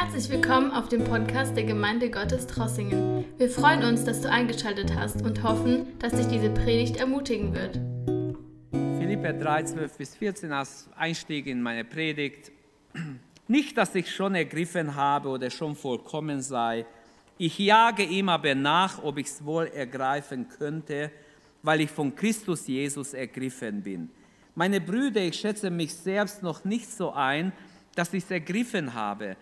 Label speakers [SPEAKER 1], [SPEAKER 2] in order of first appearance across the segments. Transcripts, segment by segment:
[SPEAKER 1] Herzlich willkommen auf dem Podcast der Gemeinde Gottes Trossingen. Wir freuen uns, dass du eingeschaltet hast und hoffen, dass dich diese Predigt ermutigen wird.
[SPEAKER 2] Philipper 3, 12 bis 14 als Einstieg in meine Predigt. Nicht, dass ich schon ergriffen habe oder schon vollkommen sei. Ich jage ihm aber nach, ob ich es wohl ergreifen könnte, weil ich von Christus Jesus ergriffen bin. Meine Brüder, ich schätze mich selbst noch nicht so ein, dass ich es ergriffen habe.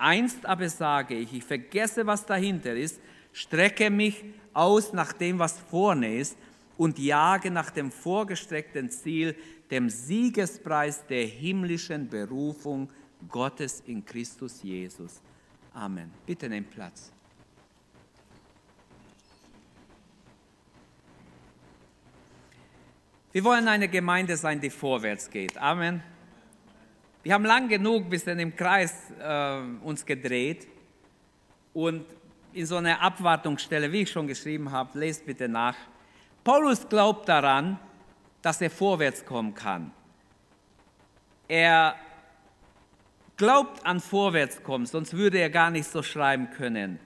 [SPEAKER 2] Einst aber sage ich, ich vergesse, was dahinter ist, strecke mich aus nach dem, was vorne ist und jage nach dem vorgestreckten Ziel, dem Siegespreis der himmlischen Berufung Gottes in Christus Jesus. Amen. Bitte nehmt Platz. Wir wollen eine Gemeinde sein, die vorwärts geht. Amen. Wir haben lang genug bis in im Kreis äh, uns gedreht und in so einer Abwartungsstelle, wie ich schon geschrieben habe, lest bitte nach. Paulus glaubt daran, dass er vorwärts kommen kann. Er glaubt an Vorwärtskommen, sonst würde er gar nicht so schreiben können.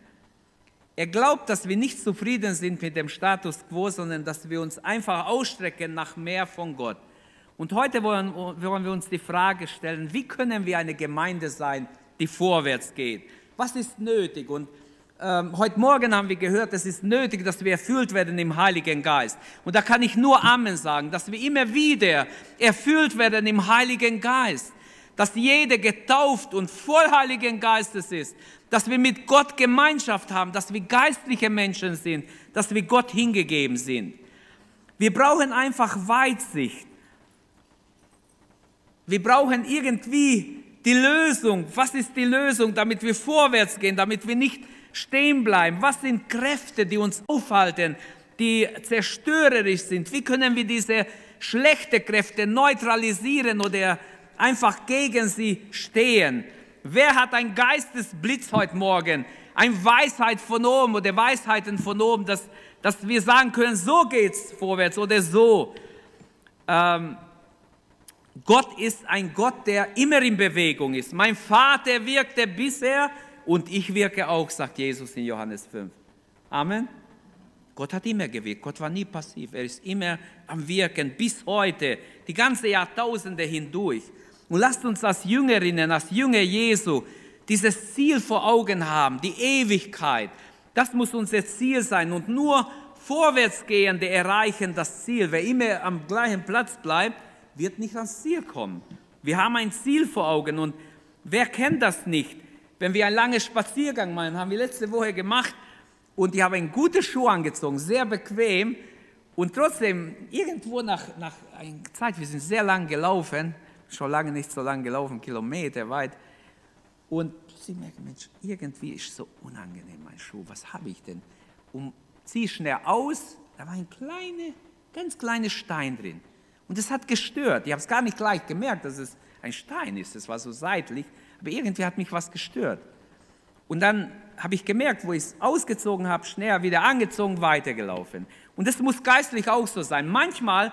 [SPEAKER 2] Er glaubt, dass wir nicht zufrieden sind mit dem Status quo, sondern dass wir uns einfach ausstrecken nach mehr von Gott. Und heute wollen, wollen wir uns die Frage stellen, wie können wir eine Gemeinde sein, die vorwärts geht? Was ist nötig? Und ähm, heute Morgen haben wir gehört, es ist nötig, dass wir erfüllt werden im Heiligen Geist. Und da kann ich nur Amen sagen, dass wir immer wieder erfüllt werden im Heiligen Geist. Dass jeder getauft und voll Heiligen Geistes ist. Dass wir mit Gott Gemeinschaft haben, dass wir geistliche Menschen sind, dass wir Gott hingegeben sind. Wir brauchen einfach Weitsicht. Wir brauchen irgendwie die Lösung. Was ist die Lösung, damit wir vorwärts gehen, damit wir nicht stehen bleiben? Was sind Kräfte, die uns aufhalten, die zerstörerisch sind? Wie können wir diese schlechten Kräfte neutralisieren oder einfach gegen sie stehen? Wer hat ein Geistesblitz heute Morgen? Ein Weisheit von oben oder Weisheiten von oben, dass, dass wir sagen können, so geht's vorwärts oder so. Ähm, Gott ist ein Gott, der immer in Bewegung ist. Mein Vater wirkte bisher und ich wirke auch, sagt Jesus in Johannes 5. Amen. Gott hat immer gewirkt. Gott war nie passiv. Er ist immer am Wirken bis heute, die ganze Jahrtausende hindurch. Und lasst uns als Jüngerinnen, als Jünger Jesu, dieses Ziel vor Augen haben, die Ewigkeit. Das muss unser Ziel sein. Und nur Vorwärtsgehende erreichen das Ziel. Wer immer am gleichen Platz bleibt, wird nicht ans Ziel kommen. Wir haben ein Ziel vor Augen und wer kennt das nicht? Wenn wir einen langen Spaziergang machen, haben wir letzte Woche gemacht und ich habe einen guten Schuh angezogen, sehr bequem und trotzdem irgendwo nach, nach einer Zeit, wir sind sehr lang gelaufen, schon lange nicht so lang gelaufen, Kilometer weit und sie merken, Mensch, irgendwie ist so unangenehm mein Schuh, was habe ich denn? Und ziehe schnell aus, da war ein kleiner, ganz kleiner Stein drin. Und es hat gestört. Ich habe es gar nicht gleich gemerkt, dass es ein Stein ist. Es war so seitlich. Aber irgendwie hat mich was gestört. Und dann habe ich gemerkt, wo ich es ausgezogen habe, schnell wieder angezogen, weitergelaufen. Und das muss geistlich auch so sein. Manchmal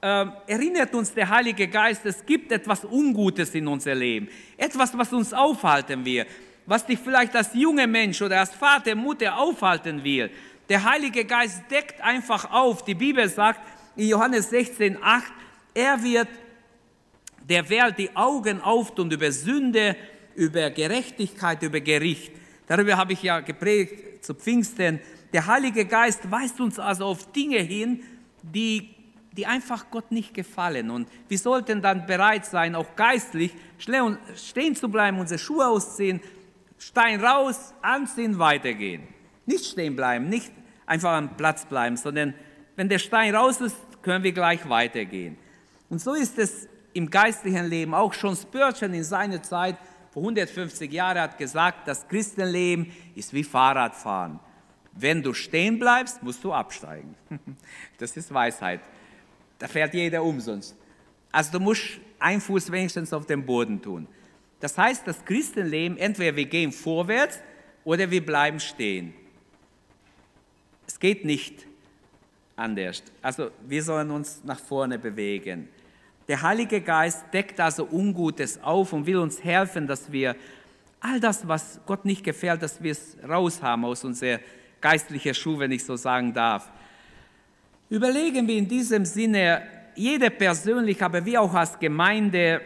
[SPEAKER 2] äh, erinnert uns der Heilige Geist, es gibt etwas Ungutes in unser Leben. Etwas, was uns aufhalten will. Was dich vielleicht als junger Mensch oder als Vater, Mutter aufhalten will. Der Heilige Geist deckt einfach auf. Die Bibel sagt, in Johannes 16, 8, er wird der Welt die Augen auftun über Sünde, über Gerechtigkeit, über Gericht. Darüber habe ich ja gepredigt zu Pfingsten. Der Heilige Geist weist uns also auf Dinge hin, die, die einfach Gott nicht gefallen. Und wir sollten dann bereit sein, auch geistlich stehen zu bleiben, unsere Schuhe ausziehen, Stein raus, anziehen, weitergehen. Nicht stehen bleiben, nicht einfach am Platz bleiben, sondern wenn der Stein raus ist, können wir gleich weitergehen. Und so ist es im geistlichen Leben. Auch schon Spurgeon in seiner Zeit, vor 150 Jahren, hat gesagt, das Christenleben ist wie Fahrradfahren. Wenn du stehen bleibst, musst du absteigen. Das ist Weisheit. Da fährt jeder umsonst. Also du musst einen Fuß wenigstens auf dem Boden tun. Das heißt, das Christenleben, entweder wir gehen vorwärts oder wir bleiben stehen. Es geht nicht anders. Also wir sollen uns nach vorne bewegen. Der Heilige Geist deckt also Ungutes auf und will uns helfen, dass wir All das, was Gott nicht gefällt, dass wir es raushaben aus unserer geistlichen Schuhe, wenn ich so sagen darf. Überlegen wir in diesem Sinne, jeder persönlich, aber wir auch als Gemeinde,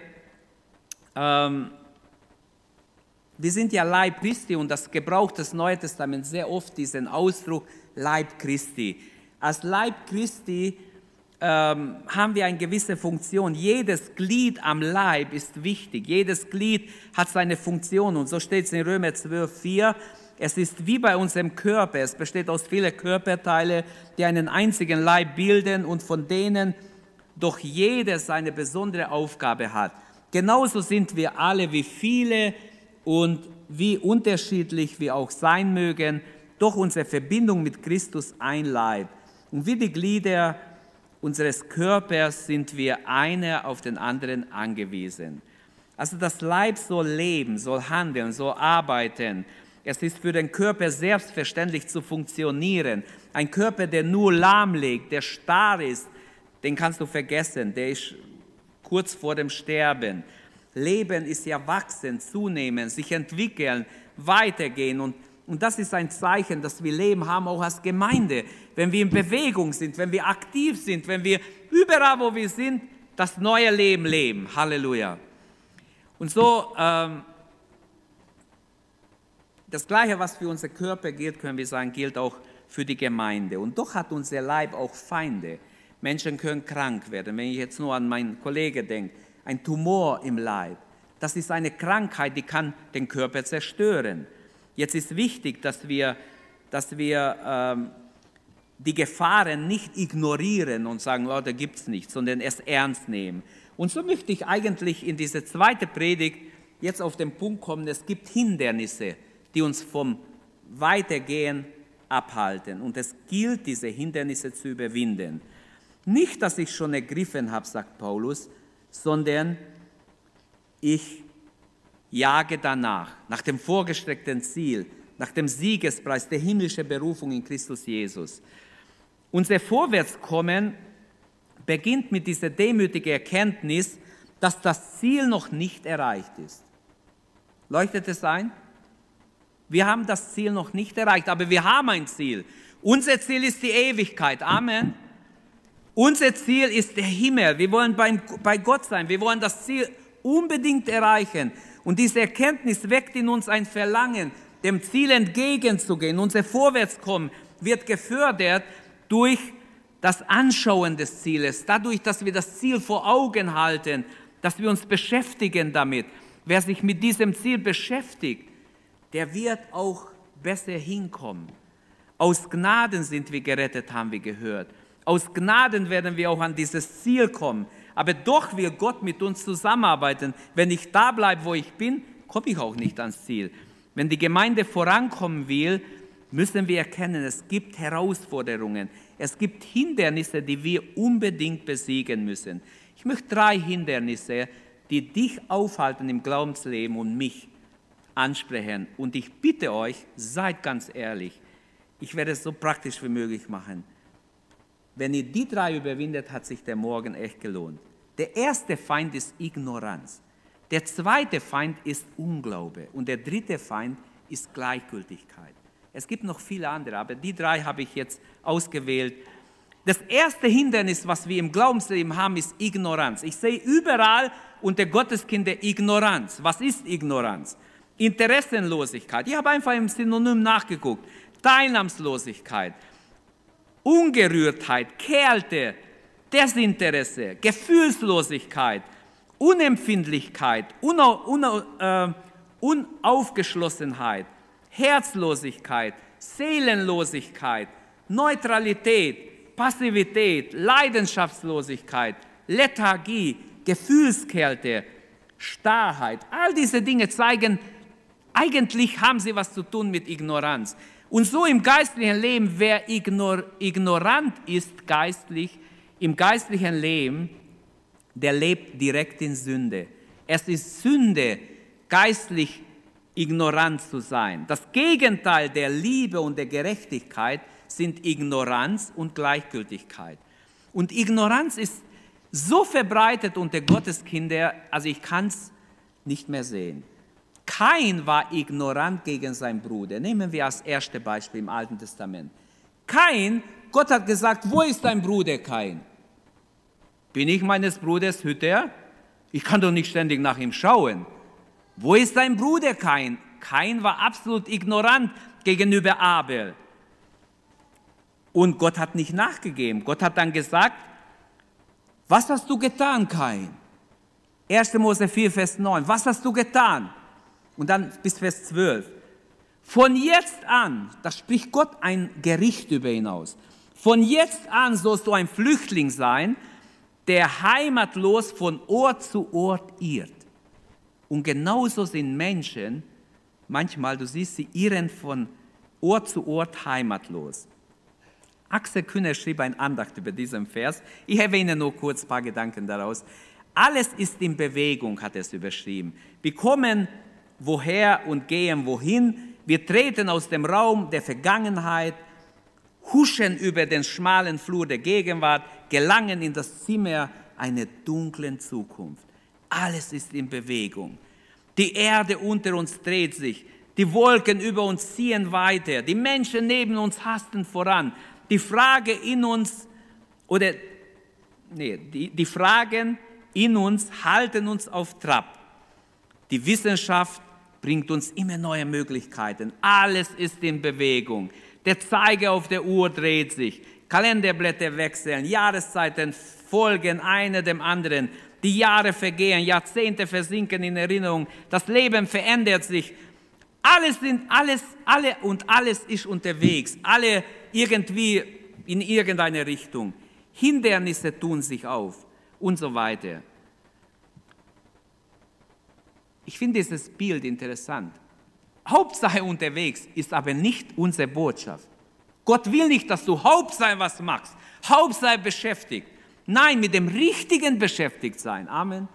[SPEAKER 2] ähm, wir sind ja Leib Christi und das gebraucht das Neue Testament sehr oft diesen Ausdruck Leib Christi. Als Leib Christi ähm, haben wir eine gewisse Funktion. Jedes Glied am Leib ist wichtig. Jedes Glied hat seine Funktion. Und so steht es in Römer 12, 4. Es ist wie bei unserem Körper. Es besteht aus vielen Körperteilen, die einen einzigen Leib bilden und von denen doch jeder seine besondere Aufgabe hat. Genauso sind wir alle wie viele und wie unterschiedlich wir auch sein mögen, doch unsere Verbindung mit Christus ein Leib. Und wie die Glieder unseres Körpers sind wir einer auf den anderen angewiesen. Also das Leib soll leben, soll handeln, soll arbeiten. Es ist für den Körper selbstverständlich zu funktionieren. Ein Körper, der nur lahmlegt, der starr ist, den kannst du vergessen, der ist kurz vor dem Sterben. Leben ist ja wachsen, zunehmen, sich entwickeln, weitergehen und und das ist ein Zeichen, dass wir Leben haben, auch als Gemeinde. Wenn wir in Bewegung sind, wenn wir aktiv sind, wenn wir überall, wo wir sind, das neue Leben leben. Halleluja. Und so, ähm, das Gleiche, was für unser Körper gilt, können wir sagen, gilt auch für die Gemeinde. Und doch hat unser Leib auch Feinde. Menschen können krank werden. Wenn ich jetzt nur an meinen Kollegen denke, ein Tumor im Leib, das ist eine Krankheit, die kann den Körper zerstören. Jetzt ist wichtig, dass wir, dass wir ähm, die Gefahren nicht ignorieren und sagen, oh, da gibt es nichts, sondern es ernst nehmen. Und so möchte ich eigentlich in diese zweite Predigt jetzt auf den Punkt kommen, es gibt Hindernisse, die uns vom Weitergehen abhalten. Und es gilt, diese Hindernisse zu überwinden. Nicht, dass ich schon ergriffen habe, sagt Paulus, sondern ich jage danach, nach dem vorgestreckten Ziel, nach dem Siegespreis der himmlischen Berufung in Christus Jesus. Unser Vorwärtskommen beginnt mit dieser demütigen Erkenntnis, dass das Ziel noch nicht erreicht ist. Leuchtet es ein? Wir haben das Ziel noch nicht erreicht, aber wir haben ein Ziel. Unser Ziel ist die Ewigkeit. Amen. Unser Ziel ist der Himmel. Wir wollen bei, Gott sein. Wir wollen das Ziel unbedingt erreichen. Und diese Erkenntnis weckt in uns ein Verlangen, dem Ziel entgegenzugehen. Unser Vorwärtskommen wird gefördert durch das Anschauen des Zieles, dadurch, dass wir das Ziel vor Augen halten, dass wir uns beschäftigen damit. Wer sich mit diesem Ziel beschäftigt, der wird auch besser hinkommen. Aus Gnaden sind wir gerettet, haben wir gehört. Aus Gnaden werden wir auch an dieses Ziel kommen. Aber doch will Gott mit uns zusammenarbeiten. Wenn ich da bleibe, wo ich bin, komme ich auch nicht ans Ziel. Wenn die Gemeinde vorankommen will, müssen wir erkennen, es gibt Herausforderungen, es gibt Hindernisse, die wir unbedingt besiegen müssen. Ich möchte drei Hindernisse, die dich aufhalten im Glaubensleben und mich ansprechen. Und ich bitte euch, seid ganz ehrlich, ich werde es so praktisch wie möglich machen. Wenn ihr die drei überwindet, hat sich der Morgen echt gelohnt. Der erste Feind ist Ignoranz. Der zweite Feind ist Unglaube. Und der dritte Feind ist Gleichgültigkeit. Es gibt noch viele andere, aber die drei habe ich jetzt ausgewählt. Das erste Hindernis, was wir im Glaubensleben haben, ist Ignoranz. Ich sehe überall unter Gotteskinder Ignoranz. Was ist Ignoranz? Interessenlosigkeit. Ich habe einfach im Synonym nachgeguckt. Teilnahmslosigkeit, Ungerührtheit, Kälte, Desinteresse, Gefühlslosigkeit, Unempfindlichkeit, Una, una, äh, Unaufgeschlossenheit, Herzlosigkeit, Seelenlosigkeit, Neutralität, Passivität, Leidenschaftslosigkeit, Lethargie, Gefühlskälte, Starrheit. All diese Dinge zeigen, eigentlich haben sie was zu tun mit Ignoranz. Und so im geistlichen Leben, wer ignor, ignorant ist geistlich, im geistlichen Leben, der lebt direkt in Sünde. Es ist Sünde, geistlich ignorant zu sein. Das Gegenteil der Liebe und der Gerechtigkeit sind Ignoranz und Gleichgültigkeit. Und Ignoranz ist so verbreitet unter Gottes Kinder, also ich kann es nicht mehr sehen. Kain war ignorant gegen seinen Bruder. Nehmen wir als erstes Beispiel im Alten Testament. Kain, Gott hat gesagt, wo ist dein Bruder Kain? Bin ich meines Bruders Hüter? Ich kann doch nicht ständig nach ihm schauen. Wo ist dein Bruder Kain? Kain war absolut ignorant gegenüber Abel. Und Gott hat nicht nachgegeben. Gott hat dann gesagt, was hast du getan, Kain? 1. Mose 4, Vers 9. Was hast du getan? Und dann bis Vers 12. Von jetzt an, da spricht Gott ein Gericht über ihn aus. Von jetzt an sollst du ein Flüchtling sein, der heimatlos von Ort zu Ort irrt. Und genauso sind Menschen, manchmal, du siehst sie irren von Ort zu Ort heimatlos. Axel Kühner schrieb ein Andacht über diesen Vers. Ich erwähne nur kurz ein paar Gedanken daraus. Alles ist in Bewegung, hat er es überschrieben. Wir kommen woher und gehen wohin. Wir treten aus dem Raum der Vergangenheit, huschen über den schmalen Flur der Gegenwart, gelangen in das Zimmer einer dunklen Zukunft. Alles ist in Bewegung. Die Erde unter uns dreht sich, die Wolken über uns ziehen weiter, die Menschen neben uns hasten voran. Die Frage in uns oder nee, die, die Fragen in uns halten uns auf Trab. Die Wissenschaft bringt uns immer neue Möglichkeiten. Alles ist in Bewegung. Der Zeiger auf der Uhr dreht sich. Kalenderblätter wechseln, Jahreszeiten folgen eine dem anderen. Die Jahre vergehen, Jahrzehnte versinken in Erinnerung. Das Leben verändert sich. Alles sind alles, alle und alles ist unterwegs. Alle irgendwie in irgendeine Richtung. Hindernisse tun sich auf und so weiter. Ich finde dieses Bild interessant. Hauptsache unterwegs ist aber nicht unsere Botschaft. Gott will nicht, dass du Hauptsache was machst, Hauptsache beschäftigt. Nein, mit dem Richtigen beschäftigt sein. Amen.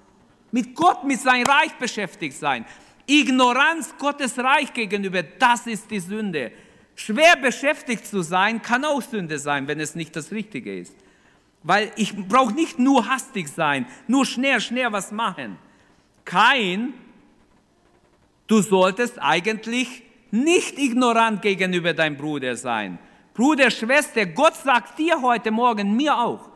[SPEAKER 2] Mit Gott, mit seinem Reich beschäftigt sein. Ignoranz Gottes Reich gegenüber, das ist die Sünde. Schwer beschäftigt zu sein, kann auch Sünde sein, wenn es nicht das Richtige ist. Weil ich brauche nicht nur hastig sein, nur schnell, schnell was machen. Kein Du solltest eigentlich nicht ignorant gegenüber deinem Bruder sein. Bruder, Schwester, Gott sagt dir heute Morgen, mir auch,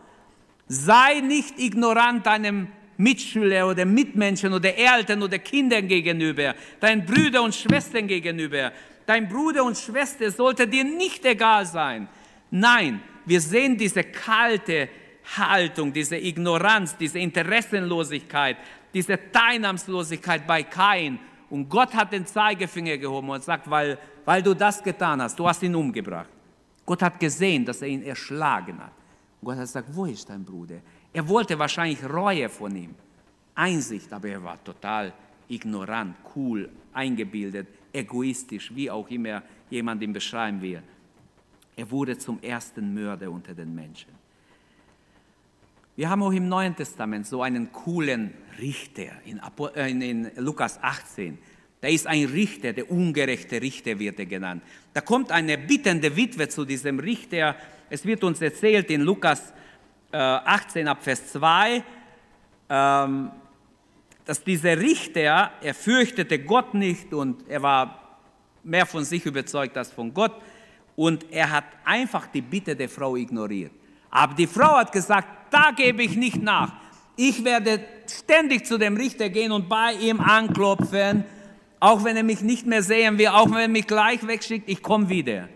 [SPEAKER 2] sei nicht ignorant deinem Mitschüler oder Mitmenschen oder Eltern oder Kindern gegenüber, deinen Brüdern und Schwestern gegenüber. Dein Bruder und Schwester sollte dir nicht egal sein. Nein, wir sehen diese kalte Haltung, diese Ignoranz, diese Interessenlosigkeit, diese Teilnahmslosigkeit bei Kain und Gott hat den Zeigefinger gehoben und sagt, weil, weil du das getan hast, du hast ihn umgebracht. Gott hat gesehen, dass er ihn erschlagen hat. Und Gott hat gesagt, wo ist dein Bruder? Er wollte wahrscheinlich Reue von ihm, Einsicht, aber er war total ignorant, cool, eingebildet, egoistisch, wie auch immer jemand ihn beschreiben will. Er wurde zum ersten Mörder unter den Menschen. Wir haben auch im Neuen Testament so einen coolen Richter in, äh, in, Lukas 18. Da ist ein Richter, der ungerechte Richter wird er genannt. Da kommt eine bittende Witwe zu diesem Richter. Es wird uns erzählt in Lukas 18 äh, ab Vers 2, ähm, dass dieser Richter, er fürchtete Gott nicht und er war mehr von sich überzeugt als von Gott und er hat einfach die Bitte der Frau ignoriert. Aber die Frau hat gesagt, da gebe ich nicht nach. Ich werde ständig zu dem Richter gehen und bei ihm anklopfen, auch wenn er mich nicht mehr sehen will, auch wenn er mich gleich wegschickt, ich komme wieder.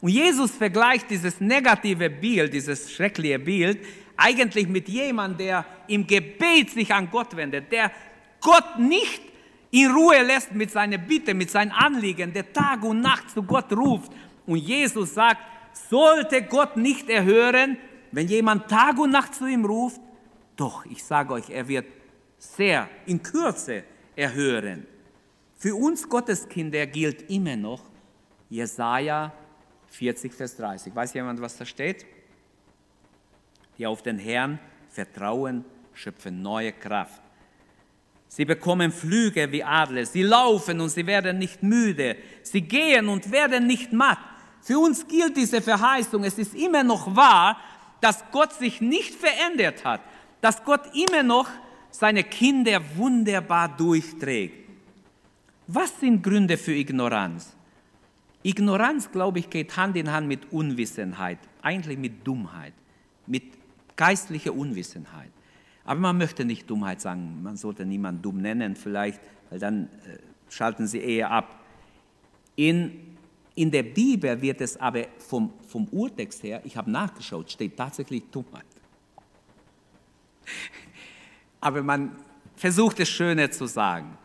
[SPEAKER 2] Und Jesus vergleicht dieses negative Bild, dieses schreckliche Bild, eigentlich mit jemandem, der im Gebet sich an Gott wendet, der Gott nicht in Ruhe lässt mit seiner Bitte, mit seinen Anliegen, der Tag und Nacht zu Gott ruft. Und Jesus sagt, sollte Gott nicht erhören, wenn jemand Tag und Nacht zu ihm ruft? Doch, ich sage euch, er wird sehr in Kürze erhören. Für uns Gotteskinder gilt immer noch Jesaja 40, Vers 30. Weiß jemand, was da steht? Die auf den Herrn vertrauen, schöpfen neue Kraft. Sie bekommen Flüge wie Adler. Sie laufen und sie werden nicht müde. Sie gehen und werden nicht matt. Für uns gilt diese Verheißung. Es ist immer noch wahr, dass Gott sich nicht verändert hat. Dass Gott immer noch seine Kinder wunderbar durchträgt. Was sind Gründe für Ignoranz? Ignoranz, glaube ich, geht Hand in Hand mit Unwissenheit, eigentlich mit Dummheit, mit geistlicher Unwissenheit. Aber man möchte nicht Dummheit sagen, man sollte niemanden dumm nennen vielleicht, weil dann äh, schalten sie eher ab. In, in der Bibel wird es aber vom, vom Urtext her, ich habe nachgeschaut, steht tatsächlich Dummheit. Aber man versucht es schöner zu sagen.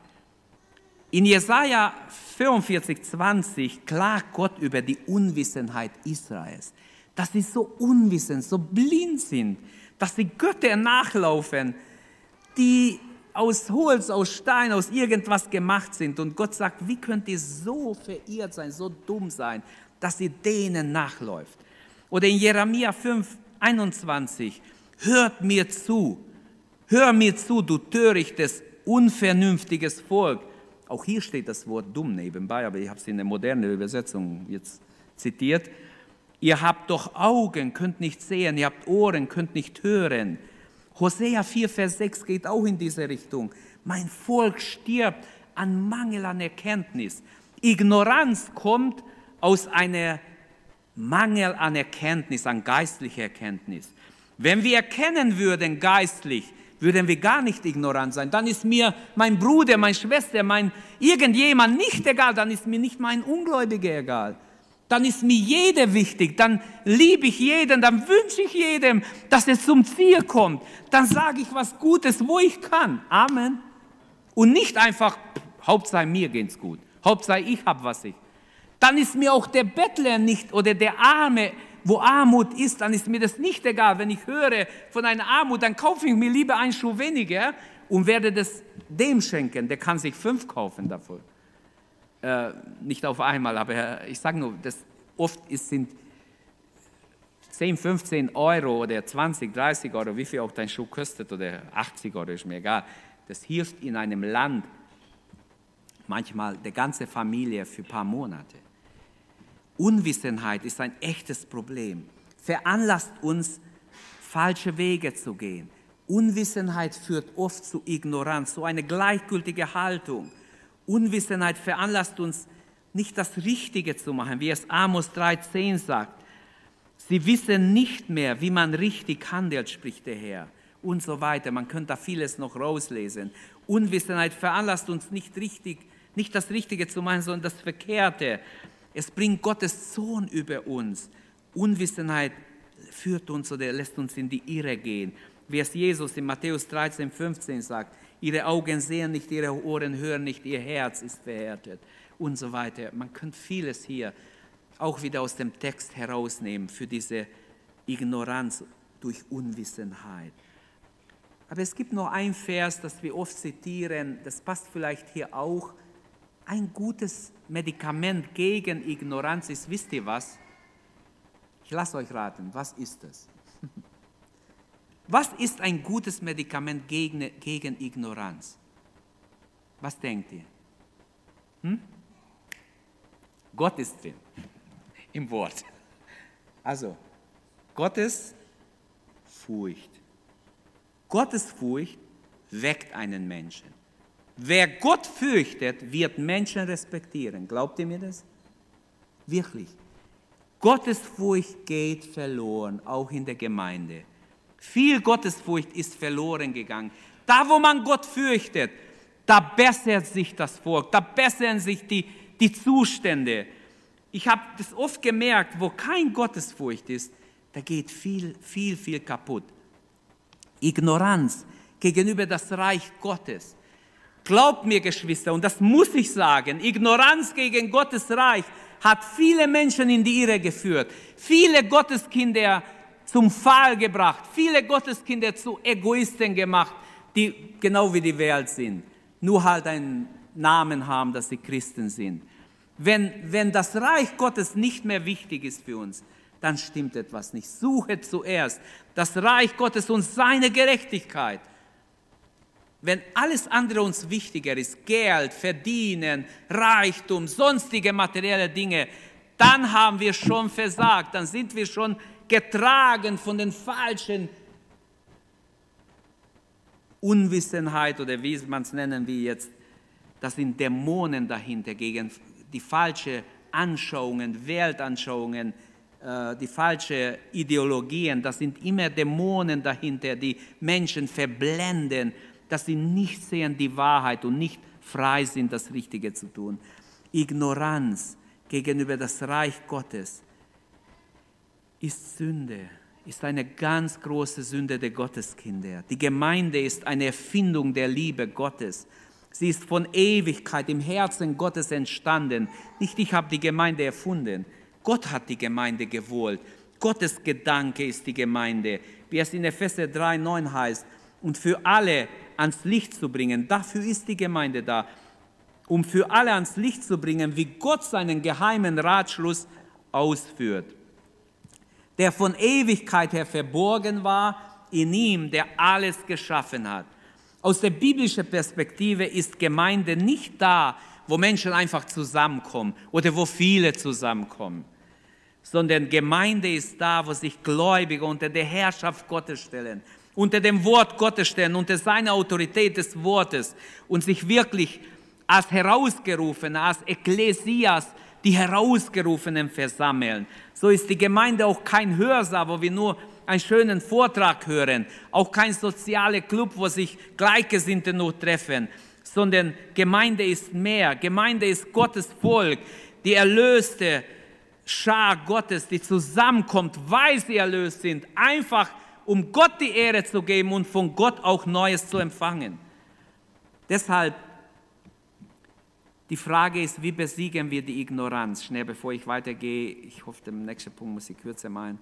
[SPEAKER 2] In Jesaja 45, 20 klagt Gott über die Unwissenheit Israels, dass sie so unwissend, so blind sind, dass sie Götter nachlaufen, die aus Holz, aus Stein, aus irgendwas gemacht sind. Und Gott sagt, wie könnt ihr so verirrt sein, so dumm sein, dass ihr denen nachläuft? Oder in Jeremia 5, 21, hört mir zu, hör mir zu, du törichtes, unvernünftiges Volk. Auch hier steht das Wort dumm nebenbei, aber ich habe es in der modernen Übersetzung jetzt zitiert. Ihr habt doch Augen, könnt nicht sehen, ihr habt Ohren, könnt nicht hören. Hosea 4, Vers 6 geht auch in diese Richtung. Mein Volk stirbt an Mangel an Erkenntnis. Ignoranz kommt aus einer Mangel an Erkenntnis, an geistlicher Erkenntnis. Wenn wir erkennen würden geistlich, würden wir gar nicht ignorant sein. Dann ist mir mein Bruder, meine Schwester, mein irgendjemand nicht egal, dann ist mir nicht mein Ungläubiger egal dann ist mir jeder wichtig, dann liebe ich jeden, dann wünsche ich jedem, dass es zum Ziel kommt. Dann sage ich was Gutes, wo ich kann. Amen. Und nicht einfach, Hauptsache mir geht's gut, Hauptsache ich habe was ich. Dann ist mir auch der Bettler nicht oder der Arme, wo Armut ist, dann ist mir das nicht egal. Wenn ich höre von einer Armut, dann kaufe ich mir lieber einen Schuh weniger und werde das dem schenken. Der kann sich fünf kaufen davon. Äh, nicht auf einmal, aber ich sage nur, das oft ist, sind 10, 15 Euro oder 20, 30 Euro, wie viel auch dein Schuh kostet oder 80 Euro, ist mir egal. Das hilft in einem Land manchmal der ganze Familie für ein paar Monate. Unwissenheit ist ein echtes Problem. Veranlasst uns, falsche Wege zu gehen. Unwissenheit führt oft zu Ignoranz, zu einer gleichgültigen Haltung. Unwissenheit veranlasst uns, nicht das Richtige zu machen, wie es Amos 3,10 sagt. Sie wissen nicht mehr, wie man richtig handelt, spricht der Herr. Und so weiter. Man könnte da vieles noch rauslesen. Unwissenheit veranlasst uns nicht richtig, nicht das Richtige zu machen, sondern das Verkehrte. Es bringt Gottes Sohn über uns. Unwissenheit führt uns oder lässt uns in die Irre gehen. Wie es Jesus in Matthäus 13, 15 sagt. Ihre Augen sehen nicht, ihre Ohren hören nicht, ihr Herz ist verhärtet und so weiter. Man könnte vieles hier auch wieder aus dem Text herausnehmen für diese Ignoranz durch Unwissenheit. Aber es gibt noch ein Vers, das wir oft zitieren, das passt vielleicht hier auch. Ein gutes Medikament gegen Ignoranz ist, wisst ihr was? Ich lasse euch raten, was ist es? Was ist ein gutes Medikament gegen, gegen Ignoranz? Was denkt ihr? Hm? Gott ist drin im Wort. Also, Gottes Furcht. Gottes Furcht weckt einen Menschen. Wer Gott fürchtet, wird Menschen respektieren. Glaubt ihr mir das? Wirklich. Gottes Furcht geht verloren, auch in der Gemeinde. Viel Gottesfurcht ist verloren gegangen. Da, wo man Gott fürchtet, da bessert sich das Volk, da bessern sich die, die Zustände. Ich habe das oft gemerkt, wo kein Gottesfurcht ist, da geht viel, viel, viel kaputt. Ignoranz gegenüber das Reich Gottes. Glaubt mir, Geschwister, und das muss ich sagen, Ignoranz gegen Gottes Reich hat viele Menschen in die Irre geführt. Viele Gotteskinder zum Fall gebracht, viele Gotteskinder zu Egoisten gemacht, die genau wie die Welt sind, nur halt einen Namen haben, dass sie Christen sind. Wenn, wenn das Reich Gottes nicht mehr wichtig ist für uns, dann stimmt etwas nicht. Suche zuerst das Reich Gottes und seine Gerechtigkeit. Wenn alles andere uns wichtiger ist, Geld, Verdienen, Reichtum, sonstige materielle Dinge, dann haben wir schon versagt, dann sind wir schon getragen von den falschen Unwissenheit oder wie man es nennen will jetzt, da sind Dämonen dahinter gegen die falschen Anschauungen, Weltanschauungen, äh, die falschen Ideologien. Da sind immer Dämonen dahinter, die Menschen verblenden, dass sie nicht sehen die Wahrheit und nicht frei sind, das Richtige zu tun. Ignoranz gegenüber das Reich Gottes ist Sünde, ist eine ganz große Sünde der Gotteskinder. Die Gemeinde ist eine Erfindung der Liebe Gottes. Sie ist von Ewigkeit im Herzen Gottes entstanden. Nicht ich habe die Gemeinde erfunden. Gott hat die Gemeinde gewollt. Gottes Gedanke ist die Gemeinde. Wie es in Epheser 3, 9 heißt. Und für alle ans Licht zu bringen. Dafür ist die Gemeinde da. Um für alle ans Licht zu bringen, wie Gott seinen geheimen Ratschluss ausführt. Der von Ewigkeit her verborgen war in ihm, der alles geschaffen hat. Aus der biblischen Perspektive ist Gemeinde nicht da, wo Menschen einfach zusammenkommen oder wo viele zusammenkommen, sondern Gemeinde ist da, wo sich Gläubige unter der Herrschaft Gottes stellen, unter dem Wort Gottes stellen, unter seiner Autorität des Wortes und sich wirklich als Herausgerufene, als Ekklesias, die Herausgerufenen versammeln. So ist die Gemeinde auch kein Hörsaal, wo wir nur einen schönen Vortrag hören, auch kein sozialer Club, wo sich Gleichgesinnte nur treffen, sondern Gemeinde ist mehr. Gemeinde ist Gottes Volk, die erlöste Schar Gottes, die zusammenkommt, weil sie erlöst sind, einfach um Gott die Ehre zu geben und von Gott auch Neues zu empfangen. Deshalb die Frage ist, wie besiegen wir die Ignoranz? Schnell bevor ich weitergehe, ich hoffe, den nächsten Punkt muss ich kürzer machen.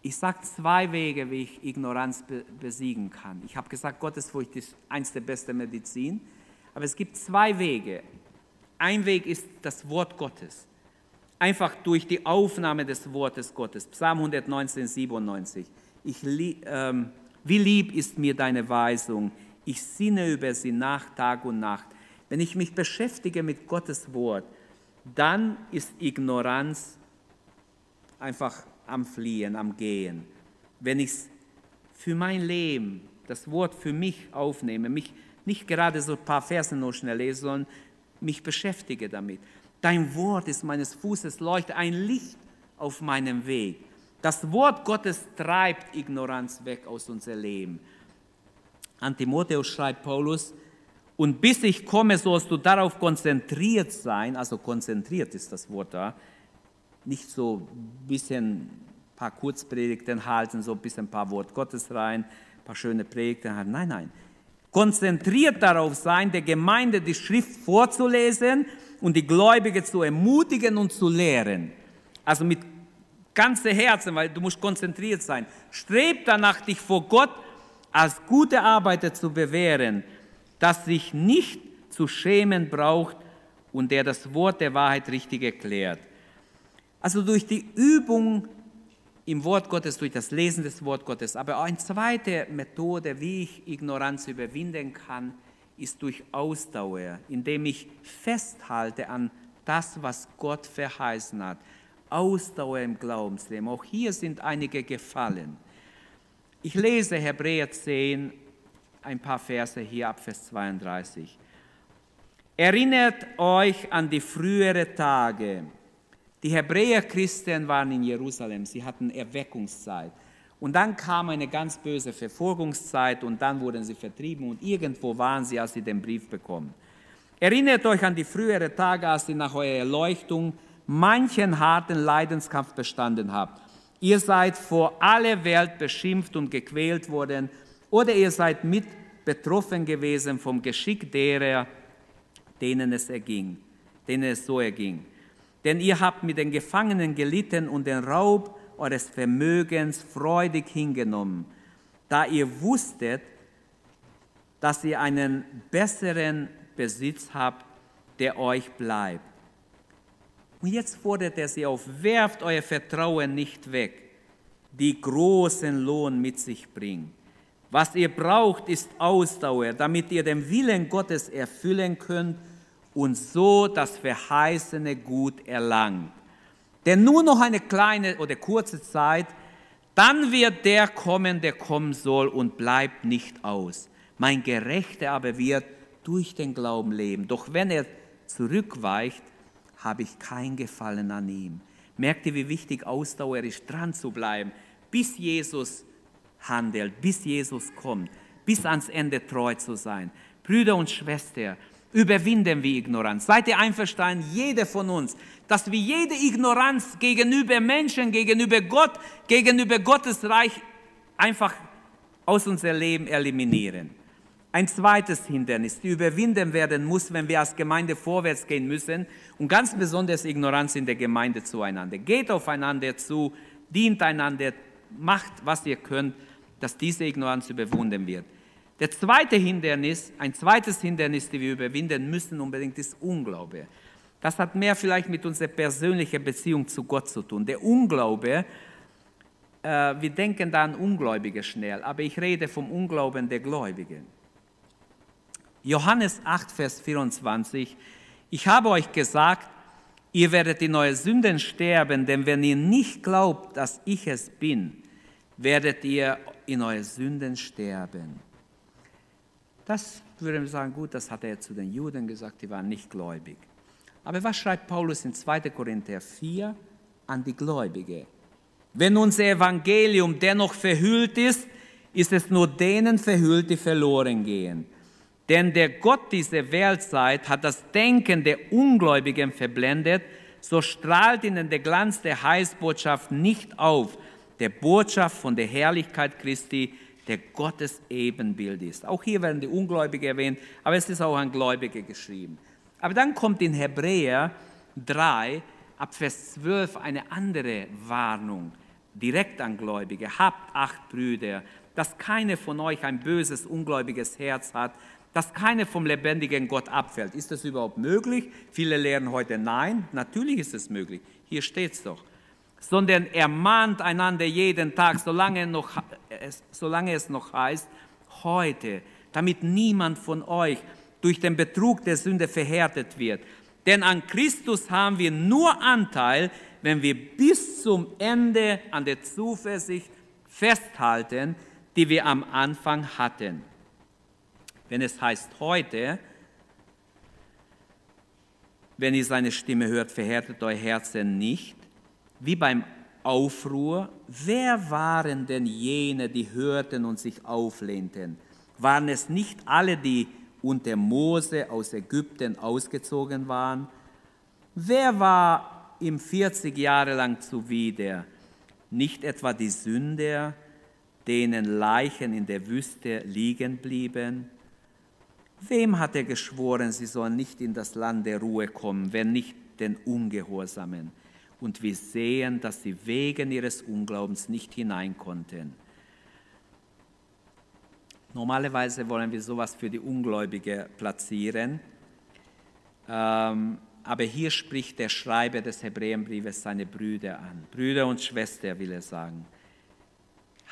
[SPEAKER 2] Ich sage zwei Wege, wie ich Ignoranz be besiegen kann. Ich habe gesagt, Gottesfurcht ist eins der besten Medizin. Aber es gibt zwei Wege. Ein Weg ist das Wort Gottes. Einfach durch die Aufnahme des Wortes Gottes. Psalm 119, 97. Ich, ähm, wie lieb ist mir deine Weisung. Ich sinne über sie nach Tag und Nacht. Wenn ich mich beschäftige mit Gottes Wort, dann ist Ignoranz einfach am Fliehen, am Gehen. Wenn ich für mein Leben das Wort für mich aufnehme, mich nicht gerade so ein paar Verse nur schnell lese, sondern mich beschäftige damit. Dein Wort ist meines Fußes Leuchte, ein Licht auf meinem Weg. Das Wort Gottes treibt Ignoranz weg aus unserem Leben. An Timotheus schreibt Paulus, und bis ich komme, sollst du darauf konzentriert sein, also konzentriert ist das Wort da, nicht so ein bisschen ein paar Kurzpredigten halten, so ein bisschen ein paar Wort Gottes rein, ein paar schöne Predigten halten. Nein, nein. Konzentriert darauf sein, der Gemeinde die Schrift vorzulesen und die Gläubige zu ermutigen und zu lehren. Also mit ganzem Herzen, weil du musst konzentriert sein. Streb danach, dich vor Gott als gute Arbeiter zu bewähren, das sich nicht zu schämen braucht und der das Wort der Wahrheit richtig erklärt. Also durch die Übung im Wort Gottes, durch das Lesen des Wort Gottes. Aber eine zweite Methode, wie ich Ignoranz überwinden kann, ist durch Ausdauer, indem ich festhalte an das, was Gott verheißen hat. Ausdauer im Glaubensleben. Auch hier sind einige gefallen. Ich lese Hebräer 10, ein paar Verse hier ab Vers 32. Erinnert euch an die früheren Tage, die Hebräer-Christen waren in Jerusalem, sie hatten Erweckungszeit. Und dann kam eine ganz böse Verfolgungszeit und dann wurden sie vertrieben und irgendwo waren sie, als sie den Brief bekommen. Erinnert euch an die früheren Tage, als ihr nach eurer Erleuchtung manchen harten Leidenskampf bestanden habt. Ihr seid vor aller Welt beschimpft und gequält worden oder ihr seid mit betroffen gewesen vom Geschick derer, denen es erging, denen es so erging denn ihr habt mit den Gefangenen gelitten und den Raub eures Vermögens freudig hingenommen, da ihr wusstet, dass ihr einen besseren Besitz habt, der euch bleibt. Und jetzt fordert er sie auf, werft euer Vertrauen nicht weg, die großen Lohn mit sich bringt. Was ihr braucht, ist Ausdauer, damit ihr den Willen Gottes erfüllen könnt und so das verheißene Gut erlangt. Denn nur noch eine kleine oder kurze Zeit, dann wird der kommen, der kommen soll und bleibt nicht aus. Mein Gerechter aber wird durch den Glauben leben. Doch wenn er zurückweicht, habe ich kein Gefallen an ihm. Merkt ihr, wie wichtig Ausdauer ist, dran zu bleiben, bis Jesus handelt, bis Jesus kommt, bis ans Ende treu zu sein. Brüder und Schwestern, überwinden wir Ignoranz. Seid ihr einverstanden, jeder von uns, dass wir jede Ignoranz gegenüber Menschen, gegenüber Gott, gegenüber Gottes Reich einfach aus unserem Leben eliminieren. Ein zweites Hindernis, die überwinden werden muss, wenn wir als Gemeinde vorwärts gehen müssen und ganz besonders Ignoranz in der Gemeinde zueinander. Geht aufeinander zu, dient einander, macht, was ihr könnt, dass diese Ignoranz überwunden wird. Der zweite Hindernis, ein zweites Hindernis, das wir überwinden müssen unbedingt, ist Unglaube. Das hat mehr vielleicht mit unserer persönlichen Beziehung zu Gott zu tun. Der Unglaube, äh, wir denken da an Ungläubige schnell, aber ich rede vom Unglauben der Gläubigen. Johannes 8, Vers 24, ich habe euch gesagt, ihr werdet in eure Sünden sterben, denn wenn ihr nicht glaubt, dass ich es bin, werdet ihr in eure Sünden sterben. Das würde man sagen, gut, das hat er zu den Juden gesagt, die waren nicht gläubig. Aber was schreibt Paulus in 2. Korinther 4 an die Gläubige? Wenn unser Evangelium dennoch verhüllt ist, ist es nur denen verhüllt, die verloren gehen. Denn der Gott dieser Weltzeit hat das Denken der Ungläubigen verblendet, so strahlt ihnen der Glanz der Heilsbotschaft nicht auf, der Botschaft von der Herrlichkeit Christi, der Gottes Ebenbild ist. Auch hier werden die Ungläubigen erwähnt, aber es ist auch an Gläubige geschrieben. Aber dann kommt in Hebräer 3 ab Vers 12 eine andere Warnung direkt an Gläubige. Habt acht Brüder, dass keine von euch ein böses, ungläubiges Herz hat, dass keine vom lebendigen Gott abfällt. Ist das überhaupt möglich? Viele lehren heute nein. Natürlich ist es möglich. Hier steht es doch sondern ermahnt einander jeden Tag, solange, noch, solange es noch heißt, heute, damit niemand von euch durch den Betrug der Sünde verhärtet wird. Denn an Christus haben wir nur Anteil, wenn wir bis zum Ende an der Zuversicht festhalten, die wir am Anfang hatten. Wenn es heißt heute, wenn ihr seine Stimme hört, verhärtet euer Herzen nicht, wie beim Aufruhr, wer waren denn jene, die hörten und sich auflehnten? Waren es nicht alle, die unter Mose aus Ägypten ausgezogen waren? Wer war ihm 40 Jahre lang zuwider? Nicht etwa die Sünder, denen Leichen in der Wüste liegen blieben? Wem hat er geschworen, sie sollen nicht in das Land der Ruhe kommen, wenn nicht den Ungehorsamen? Und wir sehen, dass sie wegen ihres Unglaubens nicht hinein konnten. Normalerweise wollen wir sowas für die Ungläubige platzieren, ähm, aber hier spricht der Schreiber des Hebräerbriefes seine Brüder an. Brüder und Schwestern will er sagen.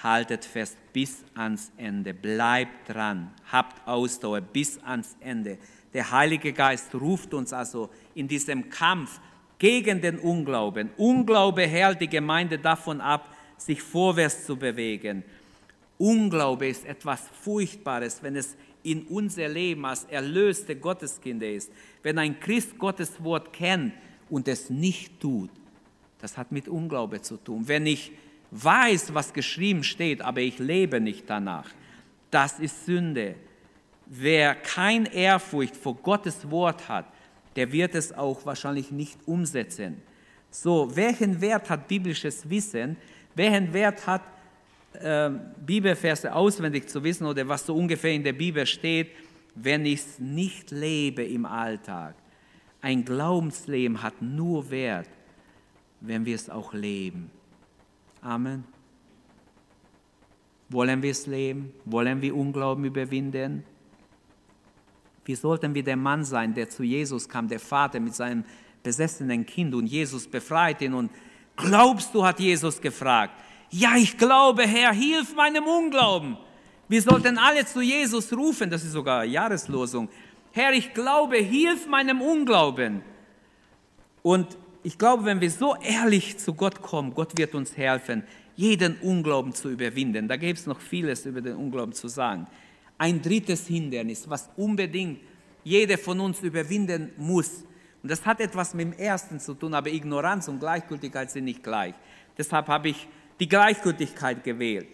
[SPEAKER 2] Haltet fest bis ans Ende, bleibt dran, habt Ausdauer bis ans Ende. Der Heilige Geist ruft uns also in diesem Kampf gegen den Unglauben. Unglaube hält die Gemeinde davon ab, sich vorwärts zu bewegen. Unglaube ist etwas Furchtbares, wenn es in unser Leben als erlöste Gotteskinder ist. Wenn ein Christ Gottes Wort kennt und es nicht tut, das hat mit Unglaube zu tun. Wenn ich weiß, was geschrieben steht, aber ich lebe nicht danach, das ist Sünde. Wer kein Ehrfurcht vor Gottes Wort hat, der wird es auch wahrscheinlich nicht umsetzen. So, welchen Wert hat biblisches Wissen? Welchen Wert hat äh, Bibelverse auswendig zu wissen oder was so ungefähr in der Bibel steht, wenn ich es nicht lebe im Alltag? Ein Glaubensleben hat nur Wert, wenn wir es auch leben. Amen. Wollen wir es leben? Wollen wir Unglauben überwinden? Wie sollten wir der Mann sein, der zu Jesus kam, der Vater mit seinem besessenen Kind und Jesus befreit ihn und glaubst du, hat Jesus gefragt. Ja, ich glaube, Herr, hilf meinem Unglauben. Wir sollten alle zu Jesus rufen, das ist sogar Jahreslosung. Herr, ich glaube, hilf meinem Unglauben. Und ich glaube, wenn wir so ehrlich zu Gott kommen, Gott wird uns helfen, jeden Unglauben zu überwinden. Da gäbe es noch vieles über den Unglauben zu sagen. Ein drittes Hindernis, was unbedingt jeder von uns überwinden muss. Und das hat etwas mit dem ersten zu tun, aber Ignoranz und Gleichgültigkeit sind nicht gleich. Deshalb habe ich die Gleichgültigkeit gewählt.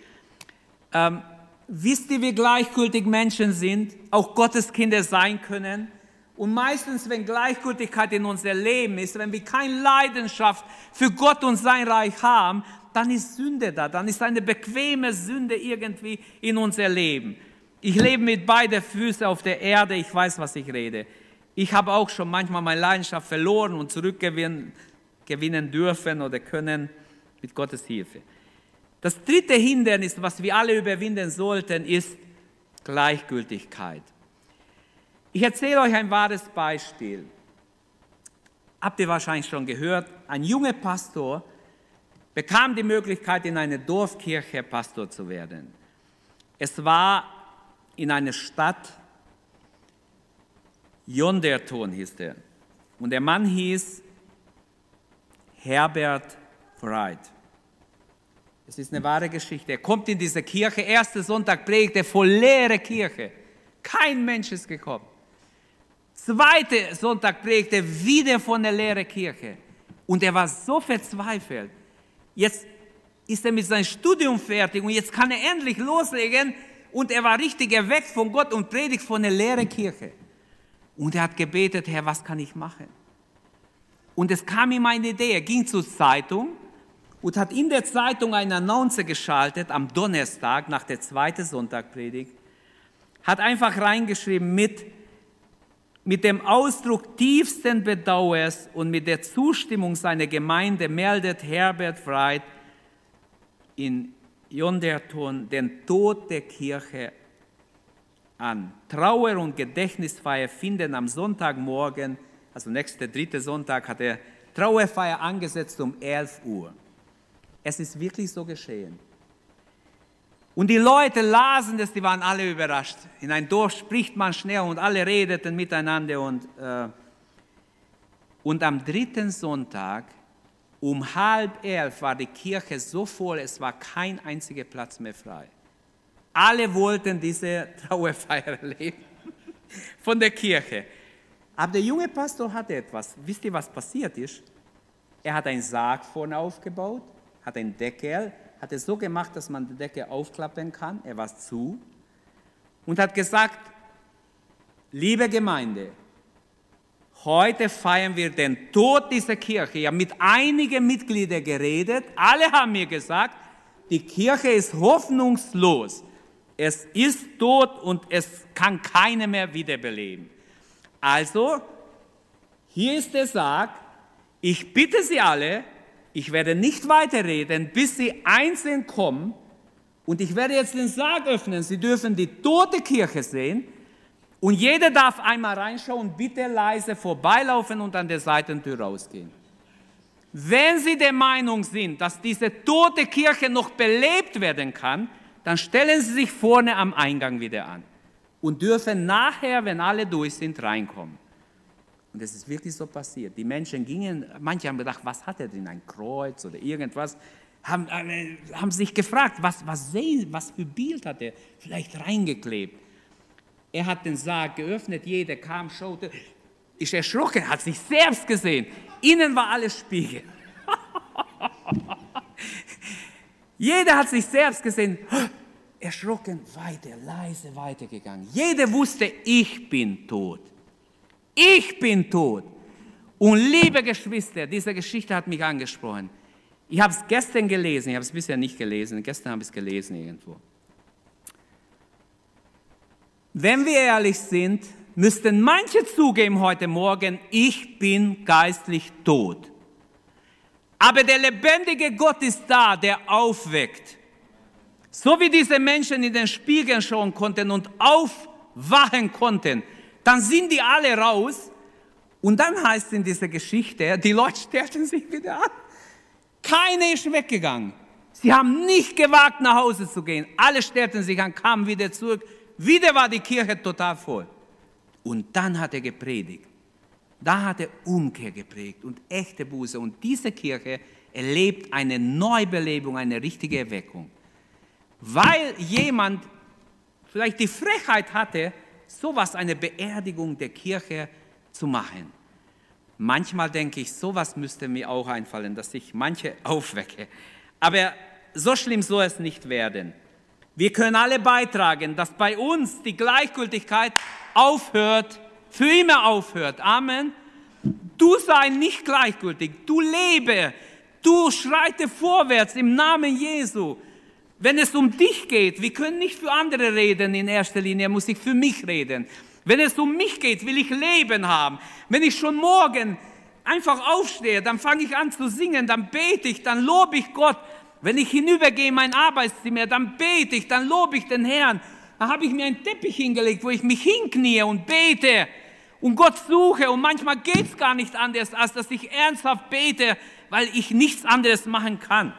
[SPEAKER 2] Ähm, wisst ihr, wie gleichgültig Menschen sind, auch Gottes Kinder sein können? Und meistens, wenn Gleichgültigkeit in unser Leben ist, wenn wir keine Leidenschaft für Gott und sein Reich haben, dann ist Sünde da, dann ist eine bequeme Sünde irgendwie in unser Leben. Ich lebe mit beiden Füßen auf der Erde, ich weiß, was ich rede. Ich habe auch schon manchmal meine Leidenschaft verloren und zurückgewinnen gewinnen dürfen oder können mit Gottes Hilfe. Das dritte Hindernis, was wir alle überwinden sollten, ist Gleichgültigkeit. Ich erzähle euch ein wahres Beispiel. Habt ihr wahrscheinlich schon gehört, ein junger Pastor bekam die Möglichkeit, in einer Dorfkirche Pastor zu werden. Es war in einer Stadt, Jonderton hieß er. Und der Mann hieß Herbert Freit. Es ist eine wahre Geschichte. Er kommt in diese Kirche, erster Sonntag predigt er voll leere Kirche. Kein Mensch ist gekommen. Zweiter Sonntag predigt er wieder von der leeren Kirche. Und er war so verzweifelt. Jetzt ist er mit seinem Studium fertig und jetzt kann er endlich loslegen. Und er war richtig erweckt von Gott und predigt von der leeren Kirche. Und er hat gebetet, Herr, was kann ich machen? Und es kam ihm eine Idee. Er ging zur Zeitung und hat in der Zeitung eine Annonce geschaltet am Donnerstag nach der zweiten Sonntagpredigt. Hat einfach reingeschrieben mit, mit dem Ausdruck tiefsten Bedauers und mit der Zustimmung seiner Gemeinde meldet Herbert Freit in Jonderton den Tod der Kirche an. Trauer- und Gedächtnisfeier finden am Sonntagmorgen, also nächster dritte Sonntag, hat er Trauerfeier angesetzt um 11 Uhr. Es ist wirklich so geschehen. Und die Leute lasen das, die waren alle überrascht. In ein Dorf spricht man schnell und alle redeten miteinander. Und, äh, und am dritten Sonntag um halb elf war die Kirche so voll, es war kein einziger Platz mehr frei. Alle wollten diese Trauerfeier erleben von der Kirche. Aber der junge Pastor hatte etwas. Wisst ihr, was passiert ist? Er hat einen Sarg vorne aufgebaut, hat einen Deckel, hat es so gemacht, dass man die Decke aufklappen kann. Er war zu und hat gesagt, liebe Gemeinde, heute feiern wir den Tod dieser Kirche. Ich habe mit einigen Mitgliedern geredet. Alle haben mir gesagt, die Kirche ist hoffnungslos. Es ist tot und es kann keine mehr wiederbeleben. Also, hier ist der Sarg. Ich bitte Sie alle, ich werde nicht weiterreden, bis Sie einzeln kommen. Und ich werde jetzt den Sarg öffnen. Sie dürfen die tote Kirche sehen. Und jeder darf einmal reinschauen, bitte leise vorbeilaufen und an der Seitentür rausgehen. Wenn Sie der Meinung sind, dass diese tote Kirche noch belebt werden kann, dann stellen Sie sich vorne am Eingang wieder an und dürfen nachher, wenn alle durch sind, reinkommen. Und es ist wirklich so passiert. Die Menschen gingen, manche haben gedacht, was hat er denn, ein Kreuz oder irgendwas, haben, äh, haben sich gefragt, was, was, sehen, was für Bild hat er vielleicht reingeklebt. Er hat den Sarg geöffnet, jeder kam, schaute, ist erschrocken, hat sich selbst gesehen. Innen war alles Spiegel. Jeder hat sich selbst gesehen, erschrocken, weiter, leise weitergegangen. Jeder wusste, ich bin tot. Ich bin tot. Und liebe Geschwister, diese Geschichte hat mich angesprochen. Ich habe es gestern gelesen, ich habe es bisher nicht gelesen, gestern habe ich es gelesen irgendwo. Wenn wir ehrlich sind, müssten manche zugeben heute Morgen, ich bin geistlich tot. Aber der lebendige Gott ist da, der aufweckt. So wie diese Menschen in den Spiegeln schauen konnten und aufwachen konnten, dann sind die alle raus. Und dann heißt in dieser Geschichte, die Leute stellten sich wieder an. Keiner ist weggegangen. Sie haben nicht gewagt, nach Hause zu gehen. Alle stellten sich an, kamen wieder zurück. Wieder war die Kirche total voll. Und dann hat er gepredigt. Da hat er Umkehr geprägt und echte Buße. Und diese Kirche erlebt eine Neubelebung, eine richtige Erweckung. Weil jemand vielleicht die Frechheit hatte, sowas eine Beerdigung der Kirche zu machen. Manchmal denke ich, sowas müsste mir auch einfallen, dass ich manche aufwecke. Aber so schlimm soll es nicht werden. Wir können alle beitragen, dass bei uns die Gleichgültigkeit aufhört, für immer aufhört. Amen. Du sei nicht gleichgültig, du lebe, du schreite vorwärts im Namen Jesu. Wenn es um dich geht, wir können nicht für andere reden in erster Linie, muss ich für mich reden. Wenn es um mich geht, will ich Leben haben. Wenn ich schon morgen einfach aufstehe, dann fange ich an zu singen, dann bete ich, dann lobe ich Gott. Wenn ich hinübergehe in mein Arbeitszimmer, dann bete ich, dann lobe ich den Herrn. Dann habe ich mir einen Teppich hingelegt, wo ich mich hinknie und bete und Gott suche. Und manchmal geht es gar nicht anders, als dass ich ernsthaft bete, weil ich nichts anderes machen kann.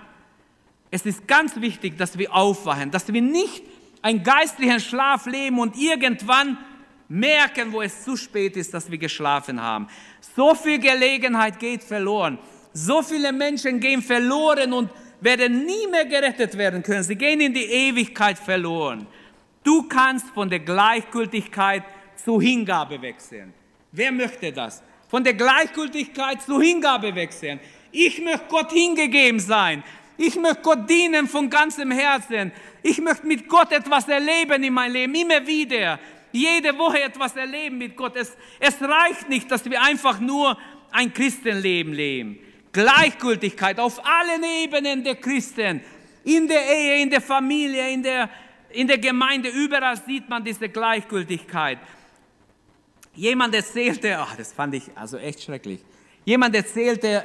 [SPEAKER 2] Es ist ganz wichtig, dass wir aufwachen, dass wir nicht einen geistlichen Schlaf leben und irgendwann merken, wo es zu spät ist, dass wir geschlafen haben. So viel Gelegenheit geht verloren. So viele Menschen gehen verloren und werden nie mehr gerettet werden können. Sie gehen in die Ewigkeit verloren. Du kannst von der Gleichgültigkeit zur Hingabe wechseln. Wer möchte das? Von der Gleichgültigkeit zur Hingabe wechseln. Ich möchte Gott hingegeben sein. Ich möchte Gott dienen von ganzem Herzen. Ich möchte mit Gott etwas erleben in meinem Leben, immer wieder. Jede Woche etwas erleben mit Gott. Es, es reicht nicht, dass wir einfach nur ein Christenleben leben. Gleichgültigkeit auf allen Ebenen der Christen, in der Ehe, in der Familie, in der, in der Gemeinde, überall sieht man diese Gleichgültigkeit. Jemand erzählte, ach, das fand ich also echt schrecklich. Jemand erzählte,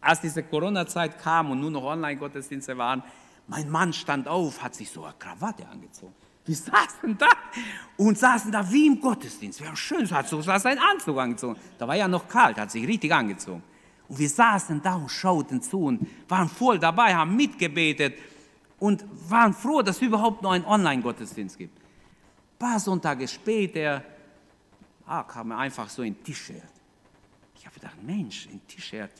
[SPEAKER 2] als diese Corona-Zeit kam und nur noch Online-Gottesdienste waren, mein Mann stand auf, hat sich so eine Krawatte angezogen. Wir saßen da und saßen da wie im Gottesdienst. Wir haben schön, hat so seinen Anzug angezogen. Da war ja noch kalt, hat sich richtig angezogen. Und wir saßen da und schauten zu und waren voll dabei, haben mitgebetet und waren froh, dass es überhaupt noch einen Online-Gottesdienst gibt. Ein paar Sonntage später ah, kam er einfach so in T-Shirt. Ich habe gedacht, Mensch, in T-Shirt.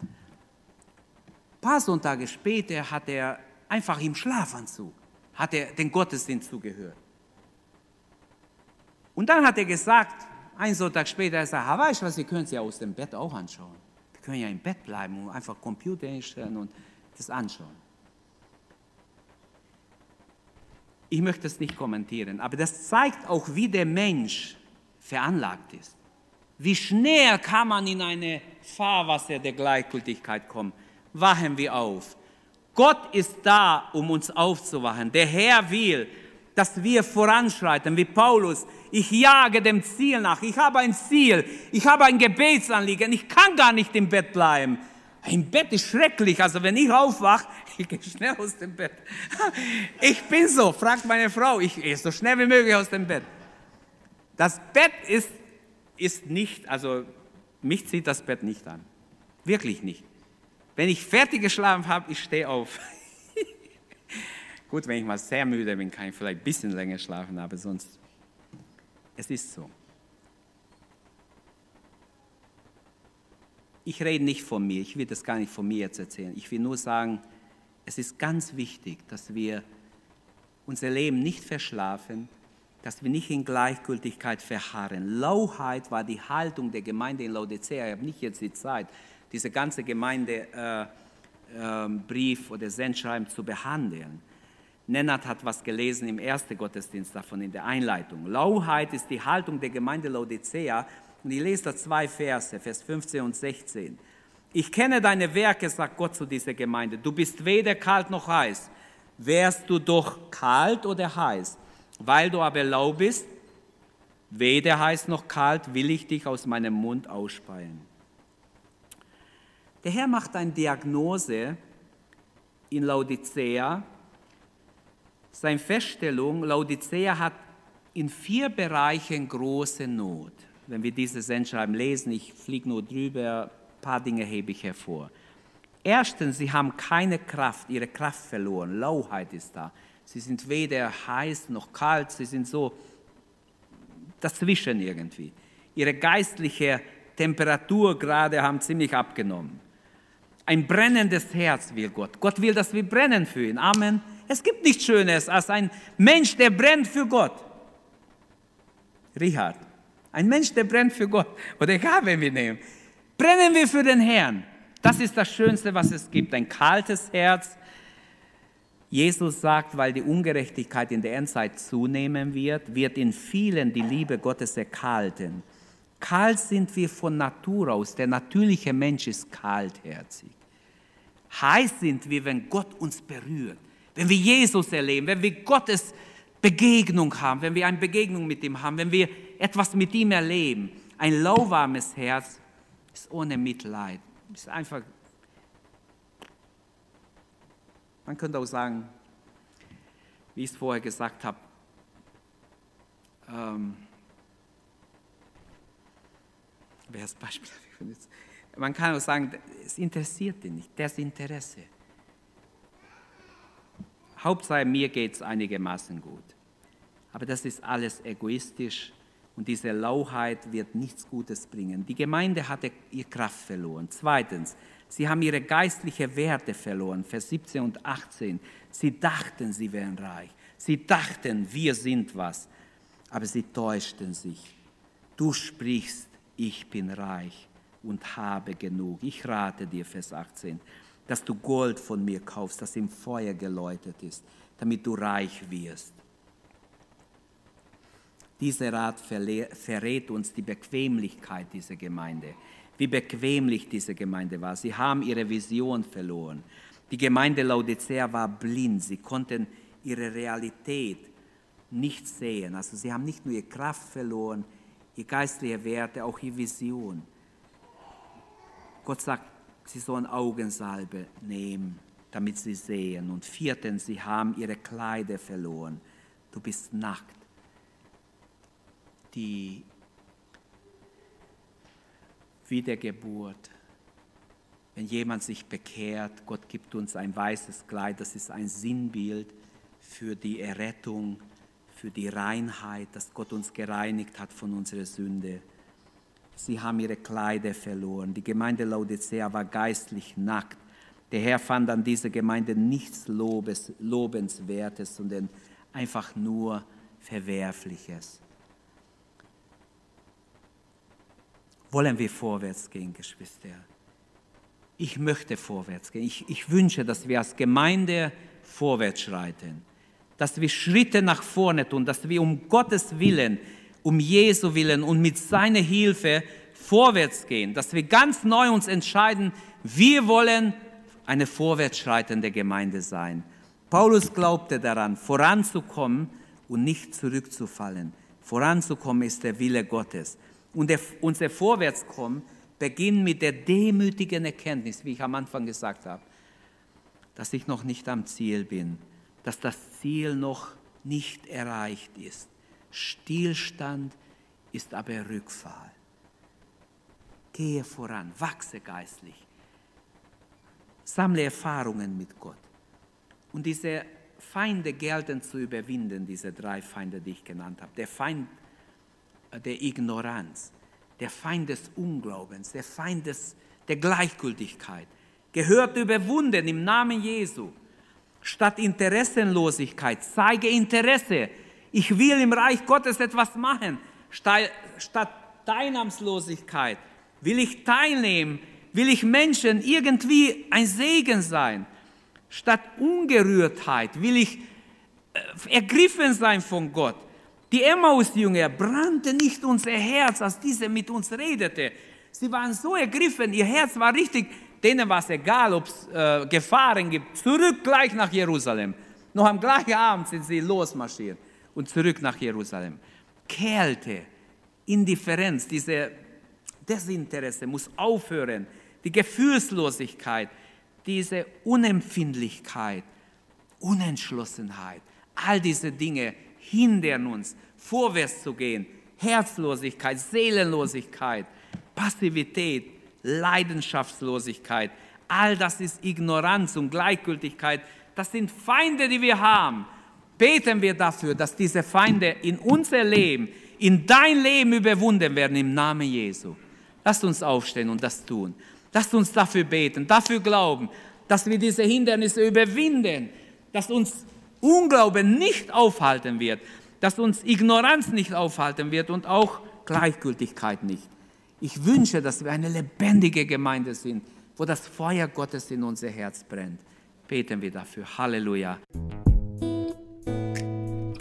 [SPEAKER 2] Ein paar Sonntage später hat er einfach im Schlafanzug, hat er den Gottesdienst zugehört. Und dann hat er gesagt, ein Sonntag später, er sagt, weißt du was, ihr könnt ja aus dem Bett auch anschauen können ja im Bett bleiben und einfach Computer hinstellen und das anschauen. Ich möchte es nicht kommentieren, aber das zeigt auch, wie der Mensch veranlagt ist. Wie schnell kann man in eine Fahrwasser der Gleichgültigkeit kommen. Wachen wir auf. Gott ist da, um uns aufzuwachen. Der Herr will, dass wir voranschreiten, wie Paulus ich jage dem Ziel nach. Ich habe ein Ziel. Ich habe ein Gebetsanliegen. Ich kann gar nicht im Bett bleiben. Im Bett ist schrecklich. Also wenn ich aufwache, ich gehe schnell aus dem Bett. Ich bin so, fragt meine Frau. Ich gehe so schnell wie möglich aus dem Bett. Das Bett ist, ist nicht, also mich zieht das Bett nicht an. Wirklich nicht. Wenn ich fertig geschlafen habe, ich stehe auf. Gut, wenn ich mal sehr müde bin, kann ich vielleicht ein bisschen länger schlafen, aber sonst es ist so. Ich rede nicht von mir, ich will das gar nicht von mir jetzt erzählen. Ich will nur sagen, es ist ganz wichtig, dass wir unser Leben nicht verschlafen, dass wir nicht in Gleichgültigkeit verharren. Lauheit war die Haltung der Gemeinde in Laodicea. Ich habe nicht jetzt die Zeit, diese ganze Gemeindebrief äh, äh, oder Sendschreiben zu behandeln. Nennert hat was gelesen im ersten Gottesdienst davon in der Einleitung. Lauheit ist die Haltung der Gemeinde Laodicea. Und ich lese da zwei Verse, Vers 15 und 16. Ich kenne deine Werke, sagt Gott zu dieser Gemeinde. Du bist weder kalt noch heiß. Wärst du doch kalt oder heiß? Weil du aber lau bist, weder heiß noch kalt, will ich dich aus meinem Mund ausspeien. Der Herr macht eine Diagnose in Laodicea seine Feststellung, Laodicea hat in vier Bereichen große Not. Wenn wir diese Sendschreiben lesen, ich fliege nur drüber, ein paar Dinge hebe ich hervor. Erstens, sie haben keine Kraft, ihre Kraft verloren, Lauheit ist da. Sie sind weder heiß noch kalt, sie sind so dazwischen irgendwie. Ihre geistliche Temperatur gerade haben ziemlich abgenommen. Ein brennendes Herz will Gott. Gott will, dass wir brennen für ihn. Amen. Es gibt nichts Schönes als ein Mensch, der brennt für Gott. Richard. Ein Mensch, der brennt für Gott. Oder egal, wen wir nehmen. Brennen wir für den Herrn. Das ist das Schönste, was es gibt. Ein kaltes Herz. Jesus sagt, weil die Ungerechtigkeit in der Endzeit zunehmen wird, wird in vielen die Liebe Gottes erkalten. Kalt sind wir von Natur aus. Der natürliche Mensch ist kaltherzig. Heiß sind wir, wenn Gott uns berührt, wenn wir Jesus erleben, wenn wir Gottes Begegnung haben, wenn wir eine Begegnung mit ihm haben, wenn wir etwas mit ihm erleben. Ein lauwarmes Herz ist ohne Mitleid, ist einfach. Man könnte auch sagen, wie ich es vorher gesagt habe, ähm, wer ist Beispiel? Man kann auch sagen, es interessiert ihn nicht, das Interesse. Hauptsache mir geht es einigermaßen gut. Aber das ist alles egoistisch und diese Lauheit wird nichts Gutes bringen. Die Gemeinde hatte ihre Kraft verloren. Zweitens, sie haben ihre geistlichen Werte verloren. Vers 17 und 18. Sie dachten, sie wären reich. Sie dachten, wir sind was. Aber sie täuschten sich. Du sprichst, ich bin reich und habe genug. Ich rate dir, Vers 18, dass du Gold von mir kaufst, das im Feuer geläutet ist, damit du reich wirst. Dieser Rat verrät uns die Bequemlichkeit dieser Gemeinde, wie bequemlich diese Gemeinde war. Sie haben ihre Vision verloren. Die Gemeinde Laodicea war blind, sie konnten ihre Realität nicht sehen. Also sie haben nicht nur ihre Kraft verloren, ihre geistliche Werte, auch ihre Vision. Gott sagt, sie sollen Augensalbe nehmen, damit sie sehen. Und viertens, sie haben ihre Kleider verloren. Du bist nackt. Die Wiedergeburt. Wenn jemand sich bekehrt, Gott gibt uns ein weißes Kleid, das ist ein Sinnbild für die Errettung, für die Reinheit, dass Gott uns gereinigt hat von unserer Sünde. Sie haben ihre Kleider verloren. Die Gemeinde Laodicea war geistlich nackt. Der Herr fand an dieser Gemeinde nichts Lobes, Lobenswertes, sondern einfach nur Verwerfliches. Wollen wir vorwärts gehen, Geschwister? Ich möchte vorwärts gehen. Ich, ich wünsche, dass wir als Gemeinde vorwärts schreiten, dass wir Schritte nach vorne tun, dass wir um Gottes Willen um Jesu willen und mit seiner Hilfe vorwärts gehen, dass wir ganz neu uns entscheiden, wir wollen eine vorwärtsschreitende Gemeinde sein. Paulus glaubte daran, voranzukommen und nicht zurückzufallen. Voranzukommen ist der Wille Gottes. Und der, unser Vorwärtskommen beginnt mit der demütigen Erkenntnis, wie ich am Anfang gesagt habe, dass ich noch nicht am Ziel bin, dass das Ziel noch nicht erreicht ist. Stillstand ist aber Rückfall. Gehe voran, wachse geistlich. Sammle Erfahrungen mit Gott. Und diese Feinde gelten zu überwinden, diese drei Feinde, die ich genannt habe. Der Feind der Ignoranz, der Feind des Unglaubens, der Feind des, der Gleichgültigkeit, gehört überwunden im Namen Jesu. Statt Interessenlosigkeit, zeige Interesse ich will im Reich Gottes etwas machen. Statt Teilnahmslosigkeit will ich teilnehmen, will ich Menschen irgendwie ein Segen sein. Statt Ungerührtheit will ich äh, ergriffen sein von Gott. Die Emmaus-Jünger brannte nicht unser Herz, als diese mit uns redete. Sie waren so ergriffen, ihr Herz war richtig, denen war es egal, ob es äh, Gefahren gibt. Zurück gleich nach Jerusalem. Noch am gleichen Abend sind sie losmarschiert und zurück nach Jerusalem. Kälte, Indifferenz, diese Desinteresse muss aufhören. Die Gefühlslosigkeit, diese Unempfindlichkeit, Unentschlossenheit, all diese Dinge hindern uns, vorwärts zu gehen. Herzlosigkeit, Seelenlosigkeit, Passivität, Leidenschaftslosigkeit, all das ist Ignoranz und Gleichgültigkeit. Das sind Feinde, die wir haben beten wir dafür, dass diese Feinde in unser Leben, in dein Leben überwunden werden im Namen Jesu. Lasst uns aufstehen und das tun. Lasst uns dafür beten, dafür glauben, dass wir diese Hindernisse überwinden, dass uns Unglauben nicht aufhalten wird, dass uns Ignoranz nicht aufhalten wird und auch Gleichgültigkeit nicht. Ich wünsche, dass wir eine lebendige Gemeinde sind, wo das Feuer Gottes in unser Herz brennt. Beten wir dafür. Halleluja.